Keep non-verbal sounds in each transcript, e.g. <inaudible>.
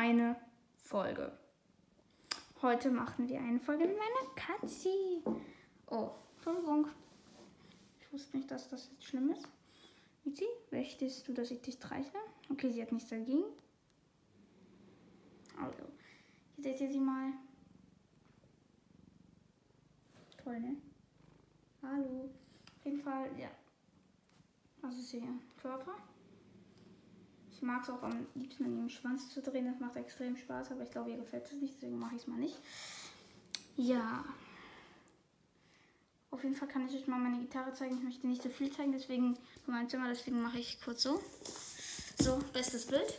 eine Folge. Heute machen wir eine Folge mit meiner Katze. Oh, Entschuldigung. Ich wusste nicht, dass das jetzt schlimm ist. Mizi, möchtest du, dass ich dich streichle? Okay, sie hat nichts dagegen. Also, hier seht ihr sie mal. Toll, ne? Hallo. Auf jeden Fall, ja. Also ist ihr Körper. Ich mag es auch am liebsten an ihrem Schwanz zu drehen. Das macht extrem Spaß, aber ich glaube, ihr gefällt es nicht, deswegen mache ich es mal nicht. Ja. Auf jeden Fall kann ich euch mal meine Gitarre zeigen. Ich möchte nicht so viel zeigen, deswegen von meinem Zimmer, deswegen mache ich kurz so. So, bestes Bild.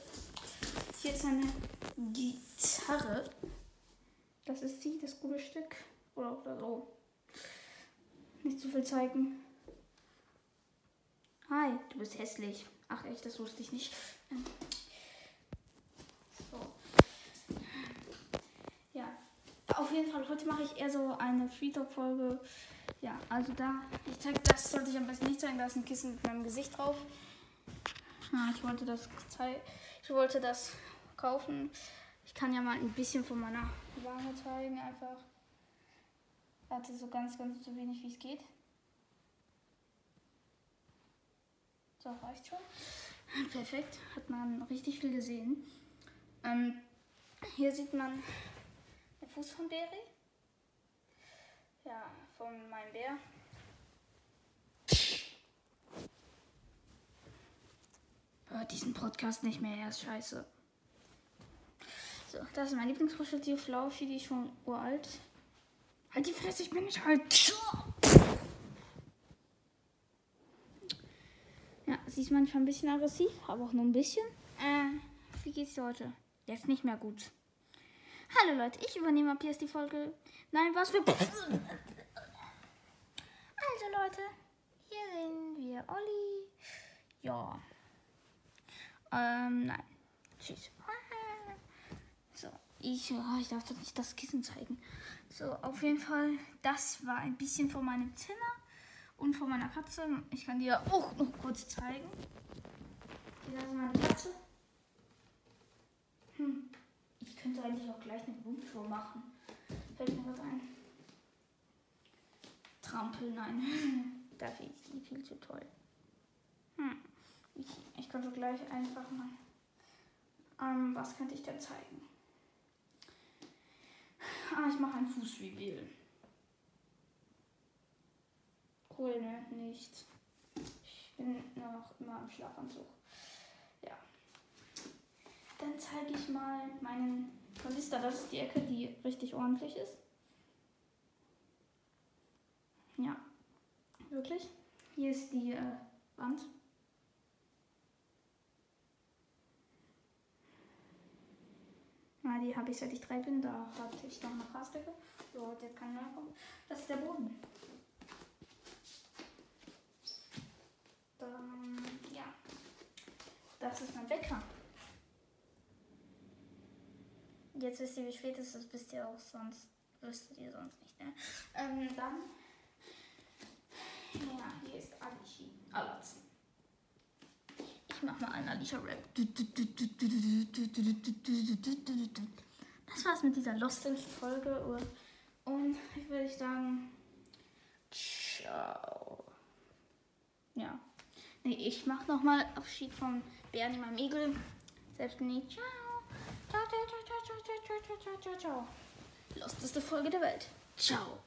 Hier ist eine Gitarre. Das ist sie, das gute Stück. Oder, oder so. Nicht zu viel zeigen. Bist hässlich. Ach echt, das wusste ich nicht. So. Ja, auf jeden Fall, heute mache ich eher so eine Free Talk-Folge. Ja, also da, ich zeige, das sollte ich am besten nicht zeigen, da ist ein Kissen mit meinem Gesicht drauf. Ja, ich wollte das zeigen, ich wollte das kaufen. Ich kann ja mal ein bisschen von meiner Wange zeigen, einfach. Warte, so ganz, ganz so wenig wie es geht. So, reicht schon. Perfekt, hat man richtig viel gesehen. Ähm, hier sieht man den Fuß von Beri. Ja, von meinem Bär. Hört diesen Podcast nicht mehr, er ist scheiße. So, das ist mein Lieblingskuscheltier, Flauschi, die ist schon uralt. Halt die Fresse, ich bin nicht alt. Ja, sie ist manchmal ein bisschen aggressiv, aber auch nur ein bisschen. Äh, wie geht's dir heute? Jetzt nicht mehr gut. Hallo Leute, ich übernehme ab jetzt die Folge. Nein, was für. Also Leute, hier sehen wir Olli. Ja. Ähm, nein. Tschüss. So, ich, oh, ich darf doch nicht das Kissen zeigen. So, auf jeden Fall, das war ein bisschen von meinem Zimmer und von meiner Katze. Ich kann dir auch noch kurz zeigen. Hier ist meine Katze. Hm. Ich könnte eigentlich auch gleich eine Blumentour machen. Fällt mir gerade ein. Trampel, nein. <laughs> Dafür ist die viel zu toll. Hm. Ich, ich könnte gleich einfach mal. Ähm, was könnte ich denn zeigen? Ah, ich mache ein Fußreveal. Cool, ne? Nicht. Ich bin noch immer im Schlafanzug. Ja. Dann zeige ich mal meinen Kanister. Das ist die Ecke, die richtig ordentlich ist. Ja. Wirklich. Hier ist die äh, Wand. Die habe ich seit ich drei bin. Da hatte ich noch eine Grasdecke. So, der kann kommen. Das ist der Boden. Dann, ja. Wecker. Jetzt wisst ihr, wie spät es ist. Wisst ihr auch sonst. Wüsstet ihr sonst nicht, ne? Ähm, dann. Ja, hier ist Alishi. Alatzen. Ich mach mal einen Alicia-Rap. Das war's mit dieser Lost-Folge. Und ich würde sagen, ciao. Ja. Nee, ich mach nochmal Abschied von Bernie, meinem Igel. Selbst. Ciao. Ciao, ciao, ciao, ciao, ciao, ciao, ciao, ciao, ciao, ciao. Losteste Folge der Welt. Ciao.